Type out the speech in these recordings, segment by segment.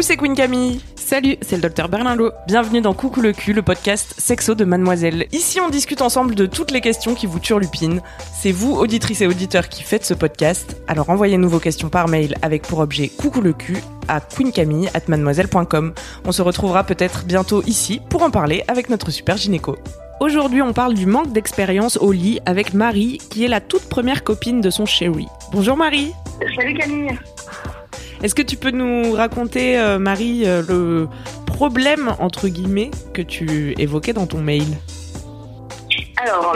Coucou, c'est Queen Camille. Salut, c'est le docteur Berlinlot. Bienvenue dans Coucou le cul, le podcast sexo de Mademoiselle. Ici, on discute ensemble de toutes les questions qui vous turlupinent. C'est vous, auditrices et auditeurs, qui faites ce podcast. Alors envoyez-nous vos questions par mail avec pour objet Coucou le cul à queencamille@mademoiselle.com. On se retrouvera peut-être bientôt ici pour en parler avec notre super gynéco. Aujourd'hui, on parle du manque d'expérience au lit avec Marie, qui est la toute première copine de son chéri. Bonjour Marie. Salut Camille. Est-ce que tu peux nous raconter, euh, Marie, euh, le problème, entre guillemets, que tu évoquais dans ton mail? Alors,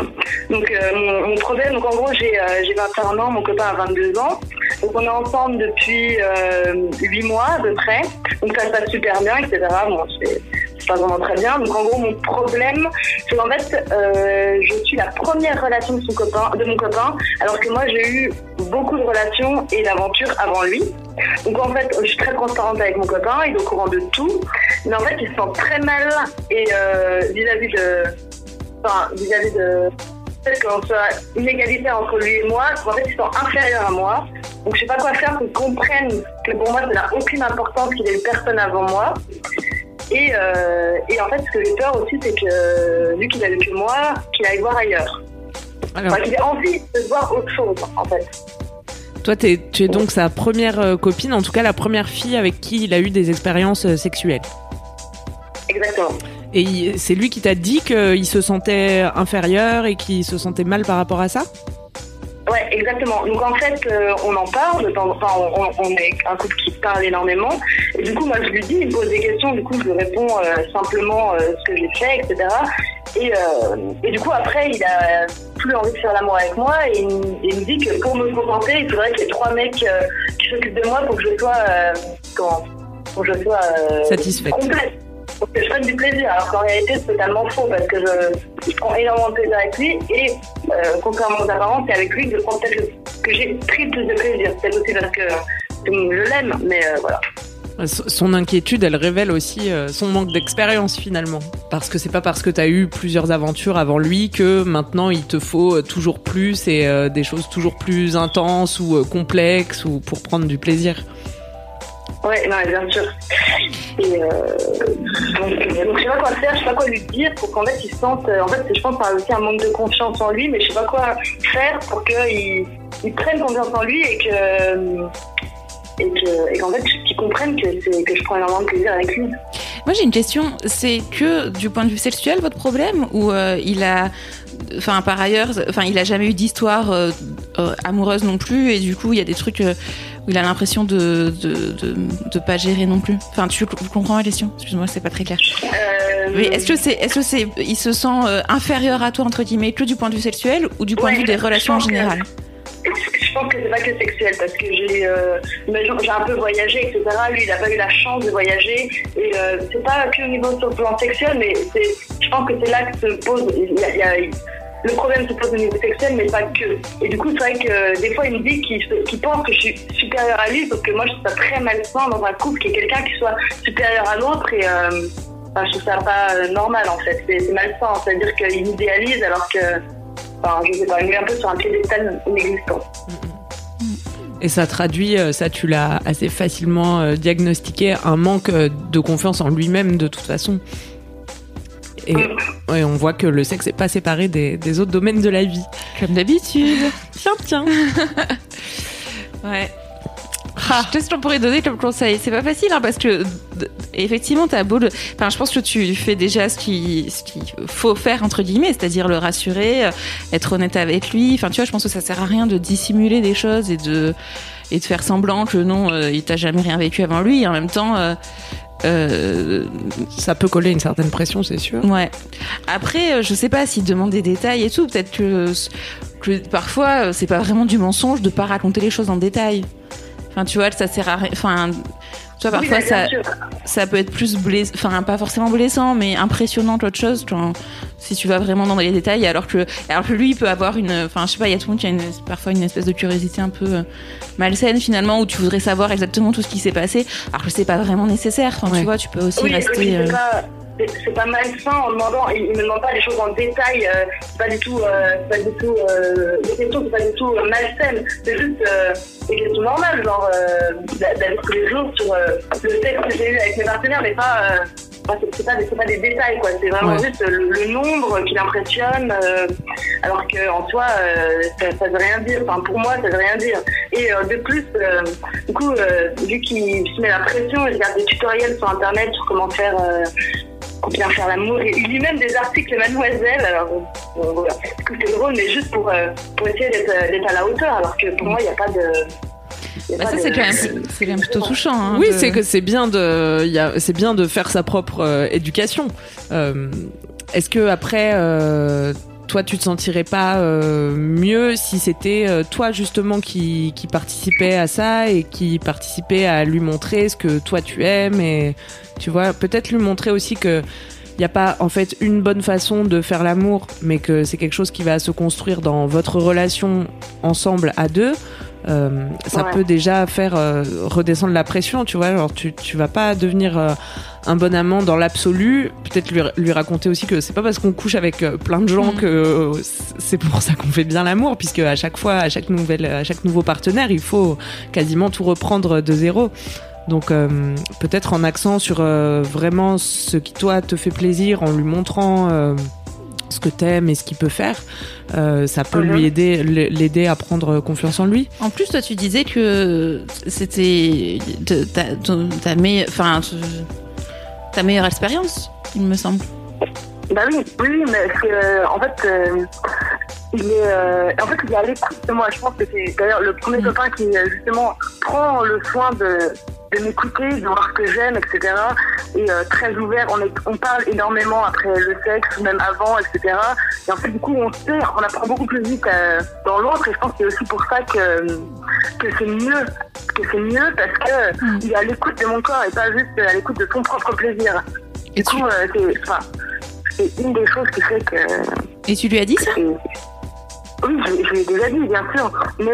donc, euh, mon, problème, donc en gros, j'ai euh, j'ai 21 ans, mon copain a 22 ans. Donc, on est ensemble depuis euh, 8 mois à peu près. Donc, ça se passe super bien, etc. c'est pas vraiment très bien. Donc, en gros, mon problème, c'est qu'en fait, euh, je suis la première relation de, de mon copain, alors que moi, j'ai eu beaucoup de relations et d'aventures avant lui. Donc, en fait, je suis très transparente avec mon copain, il est au courant de tout. Mais en fait, il se sent très mal et euh, vis-à-vis de enfin, vis-à-vis de fait qu'on soit une égalité entre lui et moi, en fait, ils sont inférieurs à moi. Donc, je sais pas quoi faire pour qu'ils comprennent que pour moi, ça n'a aucune importance qu'il ait eu personne avant moi. Et, euh, et en fait, ce que j'ai peur aussi, c'est que, vu qu'il a eu que moi, qu'il aille voir ailleurs. Alors, Enfin, qu'il ait envie de voir autre chose, en fait. toi, t'es- tu es donc sa première euh, copine, en tout cas la première fille avec qui il a eu des expériences euh, sexuelles. Exactement. Et c'est lui qui t'a dit qu'il se sentait inférieur et qu'il se sentait mal par rapport à ça? Ouais, exactement. Donc en fait, euh, on en parle, enfin, on, est un couple qui parle énormément. Et du coup, moi, je lui dis, il me pose des questions, du coup, je lui réponds euh, simplement euh, ce que j'ai fait, etc. Et, euh, et du coup, après, il a plus envie de faire l'amour avec moi et il, me- il me dit que pour me contenter, il faudrait qu'il y ait trois mecs euh, qui s'occupent de moi pour que je sois, euh, comment, pour que je sois euh, Satisfaite. complète. Pour que je prenne du plaisir, alors qu'en réalité c'est totalement faux parce que je, je prends énormément de plaisir avec lui et euh, contrairement aux apparences, c'est avec lui que je prends peut-être que j'ai pris plus de plaisir. Peut-être aussi parce que je l'aime, mais euh, voilà. S- Son inquiétude, elle révèle aussi euh, son manque d'expérience finalement. Parce que c'est pas parce que t'as eu plusieurs aventures avant lui que maintenant il te faut euh, toujours plus et euh, des choses toujours plus intenses ou euh, complexes ou pour prendre du plaisir. Ouais, non, bien sûr. Et euh, donc, euh, donc, je sais pas quoi faire, je sais pas quoi lui dire pour qu'en fait il se sente. euh, en fait, je pense c'est aussi un manque de confiance en lui, mais je sais pas quoi faire pour qu'il il prenne confiance en lui et que. euh, Et que- et qu'en fait, qu'il comprenne que, que je prends énormément de plaisir avec lui. Moi j'ai une question, c'est que du point de vue sexuel votre problème ou il a, enfin par ailleurs, enfin il a jamais eu d'histoire amoureuse non plus et du coup il y a des trucs où il a l'impression de, de de de pas gérer non plus. Enfin tu comprends ma question? Excuse-moi c'est pas très clair. Euh, Mais est-ce que c'est, est-ce que c'est, il se sent euh, inférieur à toi entre guillemets que du point de vue sexuel ou du point de vue des relations en que- général? Je pense que c'est pas que sexuel parce que j'ai euh, j'ai un peu voyagé, etc. Lui, il n'a pas eu la chance de voyager et euh, c'est pas que au niveau sur le plan sexuel, mais c'est, je pense que c'est là que se pose. y a- y a- le problème se pose au niveau sexuel, mais pas que. Et du coup, c'est vrai que euh, des fois, il me dit qu'il, se- qu'il pense que je suis supérieure à lui, sauf que moi, je trouve ça très malsain dans un couple qu'il y ait quelqu'un qui soit supérieur à l'autre et euh, enfin, je trouve ça pas euh, normal en fait. C'est, malsain, c'est-à-dire qu'il idéalise alors que. Enfin, je sais pas, il est un peu sur un piédestal inexistant. Et ça traduit, ça tu l'as assez facilement diagnostiqué, un manque de confiance en lui-même de toute façon. Et ouais, on voit que le sexe n'est pas séparé des, des autres domaines de la vie. Comme d'habitude. Tiens, tiens. Ouais. Qu'est-ce qu'on pourrait donner comme conseil C'est pas facile hein, parce que effectivement t'as beau le... Enfin je pense que tu fais déjà ce qui ce qu'il faut faire entre guillemets, c'est-à-dire le rassurer, euh, être honnête avec lui. Enfin tu vois, je pense que ça sert à rien de dissimuler des choses et de et de faire semblant que non, euh, il t'a jamais rien vécu avant lui. Et en même temps, euh, euh, Ça peut coller une certaine pression, c'est sûr. ouais. Après, euh, je sais pas s'il demande des détails et tout. Peut-être que, que parfois, euh, c'est pas vraiment du mensonge de pas raconter les choses en détail. Enfin, tu vois, ça sert à rien. Enfin, tu vois, parfois, bah, ça, ça peut être plus blessant, enfin pas forcément blessant, mais impressionnant qu'autre chose. vois, si tu vas vraiment dans les détails, alors que, alors que lui, il peut avoir une, enfin je sais pas, il y a tout le monde qui a une, parfois une espèce de curiosité un peu euh, malsaine finalement, où tu voudrais savoir exactement tout ce qui s'est passé, alors que c'est pas vraiment nécessaire. Enfin, Ouais. tu vois, tu peux aussi Oui, rester. oui, c'est pas, malsain en demandant, il, il me demande pas les choses en détail, euh, c'est pas du tout, euh, c'est pas du tout, euh, les questions c'est pas du tout euh, malsaines, c'est juste euh, des questions normales, genre euh, d'a- d'aller tous les jours sur euh, le sexe que j'ai eu avec mes partenaires, mais pas, euh, c'est- pas, pas des détails quoi, c'est vraiment Ouais. juste le, le nombre qui l'impressionne, euh, alors qu'en soi euh, ça, ça veut rien dire, enfin pour moi ça veut rien dire. Et euh, de plus, euh, du coup, euh, vu qu'il se met la pression, il regarde des tutoriels sur internet sur comment faire, comment bien faire l'amour. Et il lit même des articles Mademoiselle. Alors, bon, bon, voilà. C'est drôle, mais juste pour, euh, pour essayer d'être euh, d'être à la hauteur. Alors que pour moi, il n'y a pas de. bah, ça de- c'est quand même, c'est quand même plutôt touchant. hein, Oui, de- c'est que c'est bien de, il y a- c'est bien de faire sa propre euh, éducation. Euh, Est-ce que après, euh, toi, tu te sentirais pas euh, mieux si c'était euh, toi justement qui, qui participait à ça et qui participait à lui montrer ce que toi tu aimes et tu vois, peut-être lui montrer aussi que il n'y a pas en fait une bonne façon de faire l'amour, mais que c'est quelque chose qui va se construire dans votre relation ensemble à deux. Euh, ça Ouais. peut déjà faire euh, redescendre la pression, tu vois. Alors tu tu vas pas devenir euh, un bon amant dans l'absolu. Peut-être lui lui raconter aussi que c'est pas parce qu'on couche avec euh, plein de gens Mhm. que euh, c'est pour ça qu'on fait bien l'amour, puisque à chaque fois, à chaque nouvelle, à chaque nouveau partenaire, il faut quasiment tout reprendre de zéro. Donc euh, peut-être en accent sur euh, vraiment ce qui toi te fait plaisir, en lui montrant euh, ce que t'aimes et ce qu'il peut faire, euh, ça peut Mhm. lui aider, l'aider à prendre confiance en lui. En plus, toi, tu disais que c'était ta, meilleure, enfin, tu- ta meilleure expérience, il me semble. Bah oui, oui, mais euh, en fait, euh, il est, euh, en fait, il est à l'écoute de moi. Je pense que c'est d'ailleurs le premier Mm. copain qui justement prend le soin de, de m'écouter, de voir ce que j'aime, etc. Et euh, très ouvert. On, est, on parle énormément après le sexe, même avant, etc. Et en fait, du coup, on sait, on apprend beaucoup plus vite euh, dans l'autre. Et je pense que c'est aussi pour ça que que c'est mieux, que c'est mieux parce que Mm. il est à l'écoute de mon corps et pas juste à l'écoute de son propre plaisir. Et Du tu, coup, euh, c'est, enfin, c'est une des choses qui fait que. et tu lui as dit ça? Oui, je, je l'ai déjà dit, bien sûr. Mais,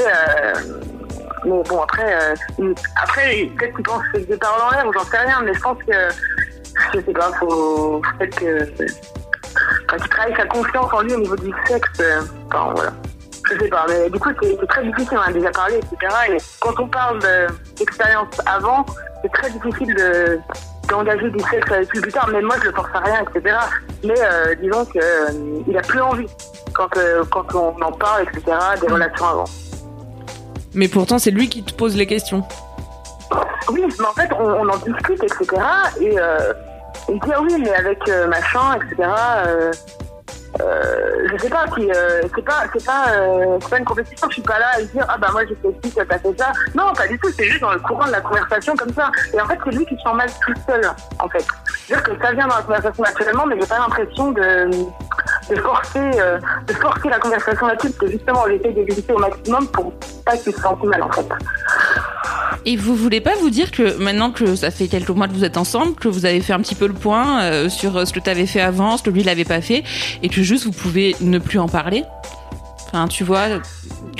mais bon, après, euh, après peut-être qu'il pense que des paroles en l'air ou j'en sais rien, mais je pense que. Je sais pas, faut. Peut-être que. Quand il travaille sa confiance en lui au niveau du sexe, euh, enfin, voilà. Je sais pas, mais du coup, c'est très difficile, on en a déjà parlé, etc. Et quand on parle de- d'expérience avant, c'est très difficile de d'engager du sexe avec lui plus tard. Mais moi, je le force à rien, etc. Mais euh, disons qu'il il a plus envie quand, euh, quand on en parle, etc. Des relations avant. Mais pourtant, c'est lui qui te pose les questions. Oui, mais en fait, on, en discute, etc. Et euh, il dit ah oui, mais avec euh, machin, etc. Euh, euh, je sais pas euh, c'est pas c'est pas euh, pas une compétition. Je suis pas là à dire ah bah moi j'ai fait ci, t'as fait ça. Non, pas du tout. C'est juste dans le courant de la conversation comme ça. Et en fait, c'est lui qui se sent mal tout seul. En fait, c'est-à-dire que ça vient dans la conversation naturellement, mais j'ai pas l'impression de de forcer euh, de forcer la conversation là-dessus, parce que justement, on essaie d'éviter au maximum pour pas qu'il se sente mal en fait. Et vous voulez pas vous dire que maintenant que ça fait quelques mois que vous êtes ensemble, que vous avez fait un petit peu le point euh, sur euh, ce que tu avais fait avant, ce que lui l'avait pas fait, et que juste vous pouvez ne plus en parler? Enfin, tu vois,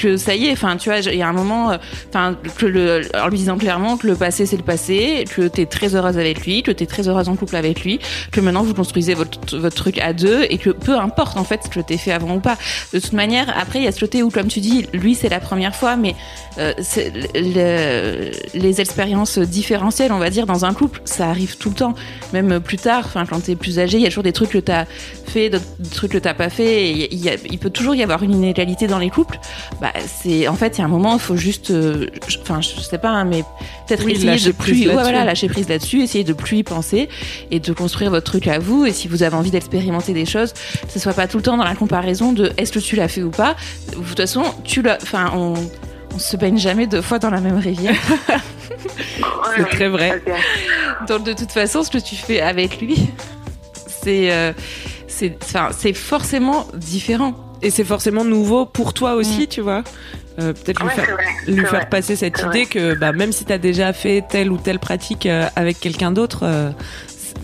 que ça y est, enfin, tu vois, il y a un moment, euh, enfin, que le, en lui disant clairement que le passé c'est le passé, que t'es très heureuse avec lui, que t'es très heureuse en couple avec lui, que maintenant vous construisez votre, votre truc à deux et que peu importe en fait ce que t'es fait avant ou pas. De toute manière, après il y a ce côté où, comme tu dis, lui c'est la première fois, mais euh, les expériences différentielles, on va dire, dans un couple, ça arrive tout le temps. Même plus tard, enfin, quand t'es plus âgé, il y a toujours des trucs que t'as fait, d'autres trucs que t'as pas fait. Et il, y a- il peut toujours y avoir une inégalité dans les couples. Bah, c'est en fait, il y a un moment, il faut juste, euh, je- enfin, je sais pas, hein, mais peut-être Oui, essayer lâcher de prise plus, ouais, voilà, lâcher prise là-dessus, essayer de plus y penser et de construire votre truc à vous. Et si vous avez envie d'expérimenter des choses, que ce soit pas tout le temps dans la comparaison de est-ce que tu l'as fait ou pas. De toute façon, tu l'as, enfin, on On se baigne jamais deux fois dans la même rivière. C'est très vrai. Donc de toute façon, ce que tu fais avec lui, c'est euh, c'est forcément différent. Et c'est forcément nouveau pour toi aussi, tu vois. Euh, Peut-être lui faire, lui passer cette idée que bah, même si tu as déjà fait telle ou telle pratique euh, avec quelqu'un d'autre, euh,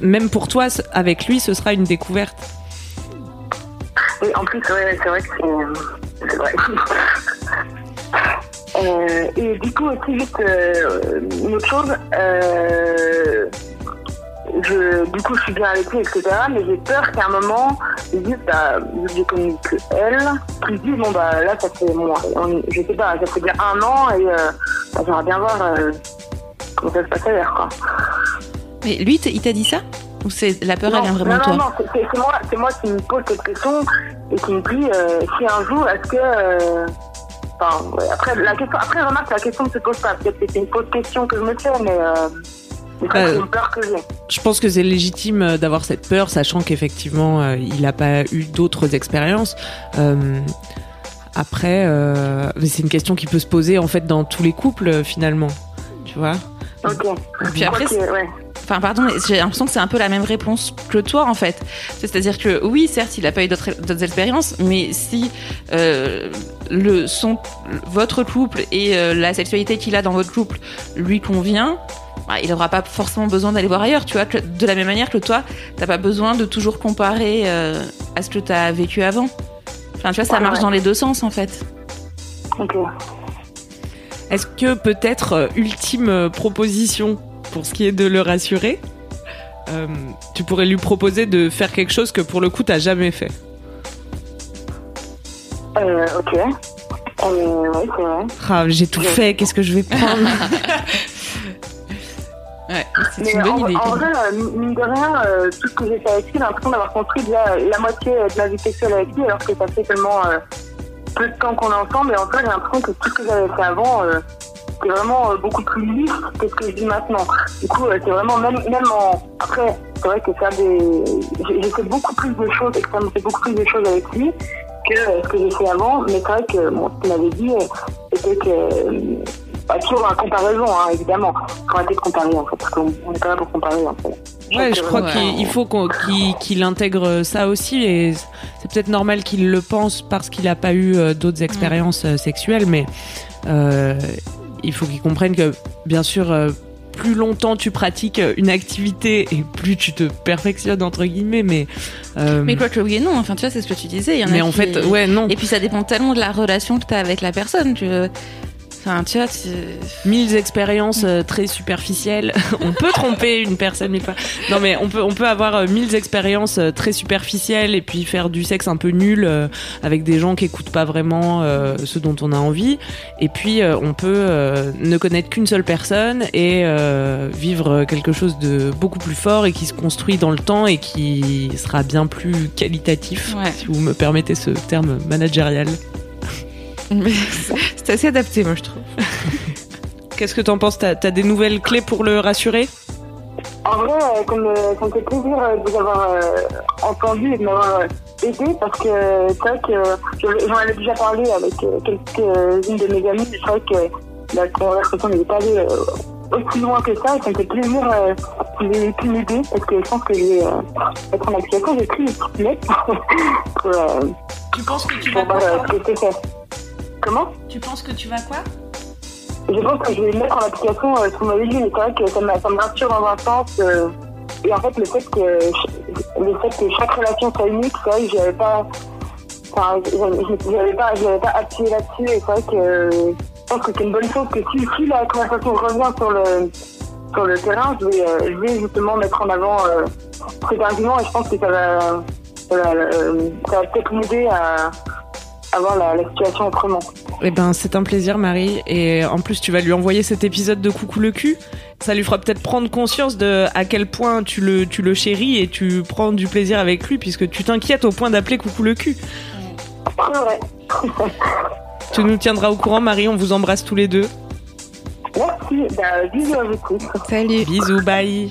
même pour toi, avec lui, ce sera une découverte. Oui, en plus, ouais, c'est vrai que c'est. Vrai. Et du coup, aussi, juste euh, une autre chose. Je, du coup, je suis bien avec lui, etc. Mais j'ai peur qu'à un moment, ils disent, bah, vu que j'ai connu que elle, qu'ils disent, bon, bah, là, ça fait, moi, on- je sais pas, ça fait bien un an et euh, bah, j'aimerais bien voir euh, comment ça se passe ailleurs, quoi. Mais lui, il t'a dit ça? Ou c'est la peur, elle vient vraiment non, de toi? non, non, c'est- moi, c'est moi qui me pose cette question et qui me dit euh, si un jour, est-ce que. euh, Enfin, ouais, après, la question, après, remarque, la question ne se pose pas. Peut-être que c'est une fausse question que je me fais, mais. Bah, c'est une peur que j'ai. Je pense que c'est légitime euh, d'avoir cette peur, sachant qu'effectivement, euh, il n'a pas eu d'autres expériences. Euh, après, euh, c'est une question qui peut se poser en fait dans tous les couples finalement, tu vois? Ok. Puis après, ouais. Enfin, pardon, j'ai l'impression que c'est un peu la même réponse que toi, en fait. C'est-à-dire que oui, certes, il n'a pas eu d'autres d'autres expériences, mais si euh, le son, votre couple et euh, la sexualité qu'il a dans votre couple lui convient, bah, il n'aura pas forcément besoin d'aller voir ailleurs. Tu vois, que- de la même manière que toi, t'as pas besoin de toujours comparer euh, à ce que tu as vécu avant. Enfin, tu vois, ça Ouais, marche ouais. dans les deux sens, en fait. Ok. Est-ce que peut-être euh, ultime euh, proposition pour ce qui est de le rassurer, euh, tu pourrais lui proposer de faire quelque chose que pour le coup t'as jamais fait? Euh, ok. Euh, ouais, c'est vrai. Ah, j'ai tout fait, qu'est-ce que je vais prendre? Ouais, c'est Mais une bonne en, idée. en vrai, euh, mine de rien, euh, tout ce que j'ai fait avec lui, j'ai l'impression d'avoir construit déjà la moitié de ma vie sexuelle avec lui, alors que ça fait tellement euh, peu de temps qu'on est ensemble. Et en fait, j'ai l'impression que tout ce que j'avais fait avant, euh, c'est vraiment euh, beaucoup plus lisse que ce que je dis maintenant. Du coup, euh, c'est vraiment, même, même en. Après, c'est vrai que faire des. J'ai fait beaucoup plus de choses, extrêmement fait beaucoup plus de choses avec lui que euh, ce que j'ai fait avant. Mais c'est vrai que, bon, ce qu'il m'avait dit, euh, c'était que. Bah, toujours en comparaison, hein, évidemment. Faut arrêter de comparer, en fait, parce qu'on on est pas là pour comparer, en fait. Ouais, je crois Ouais. qu'il il faut qu'il intègre ça aussi et c'est peut-être normal qu'il le pense parce qu'il n'a pas eu euh, d'autres expériences euh, sexuelles, mais euh, il faut qu'il comprenne que bien sûr, plus longtemps tu pratiques une activité et plus tu te perfectionnes entre guillemets, mais euh, Mais quoi que oui et non, enfin, tu vois, c'est ce que tu disais. Il y en a mais en qui- fait, ouais, non. Et puis ça dépend tellement de la relation que tu as avec la personne. Que... Enfin, tu vois, mille expériences euh, très superficielles. on peut tromper une personne mille fois. Non mais on peut on peut avoir euh, mille expériences euh, très superficielles et puis faire du sexe un peu nul avec des gens qui écoutent pas vraiment ce dont on a envie. Et puis on peut ne connaître qu'une seule personne et vivre quelque chose de beaucoup plus fort et qui se construit dans le temps et qui sera bien plus qualitatif. Ouais. Si vous me permettez ce terme managérial. Mais c'est assez adapté, moi, je trouve. Qu'est-ce que t'en penses? T'as as des nouvelles clés pour le rassurer? En vrai, euh, ça me, ça me fait plaisir euh, de vous avoir euh, entendu et de m'avoir euh, aidé parce que c'est vrai que je- j'en avais déjà parlé avec euh, quelques-unes de mes amies. C'est vrai que la conversation n'était pas allée euh, aussi loin que ça et ça me fait plaisir ayez pu m'aider parce que je pense que je vais euh, être en application. J'ai pris une petite lettre pour, euh, Tu penses que tu pour voir euh, ce que c'est fait. Comment Tu penses que tu vas quoi Je pense que je vais le mettre en application euh, sur ma vie, mais c'est vrai que ça me, ça me rassure dans un sens. euh, et en fait, le fait que le fait que chaque relation soit unique, c'est vrai que j'avais pas, enfin, j'avais j'avais pas, j'avais pas appuyé là-dessus. Et c'est vrai que euh, je pense que c'est une bonne chose que si, si la conversation revient sur le sur le terrain, je vais, euh, je vais justement mettre en avant euh, cet argument et je pense que ça va, ça va, euh, ça va peut-être m'aider à, à voir la, la situation autrement. Eh ben, c'est un plaisir, Marie. Et en plus, tu vas lui envoyer cet épisode de Coucou le cul. Ça lui fera peut-être prendre conscience de à quel point tu le, tu le chéris et tu prends du plaisir avec lui puisque tu t'inquiètes au point d'appeler Coucou le cul. C'est vrai. Tu nous tiendras au courant, Marie. On vous embrasse tous les deux. Merci. Bah, bisous à vous tous. Salut. Bisous, bye.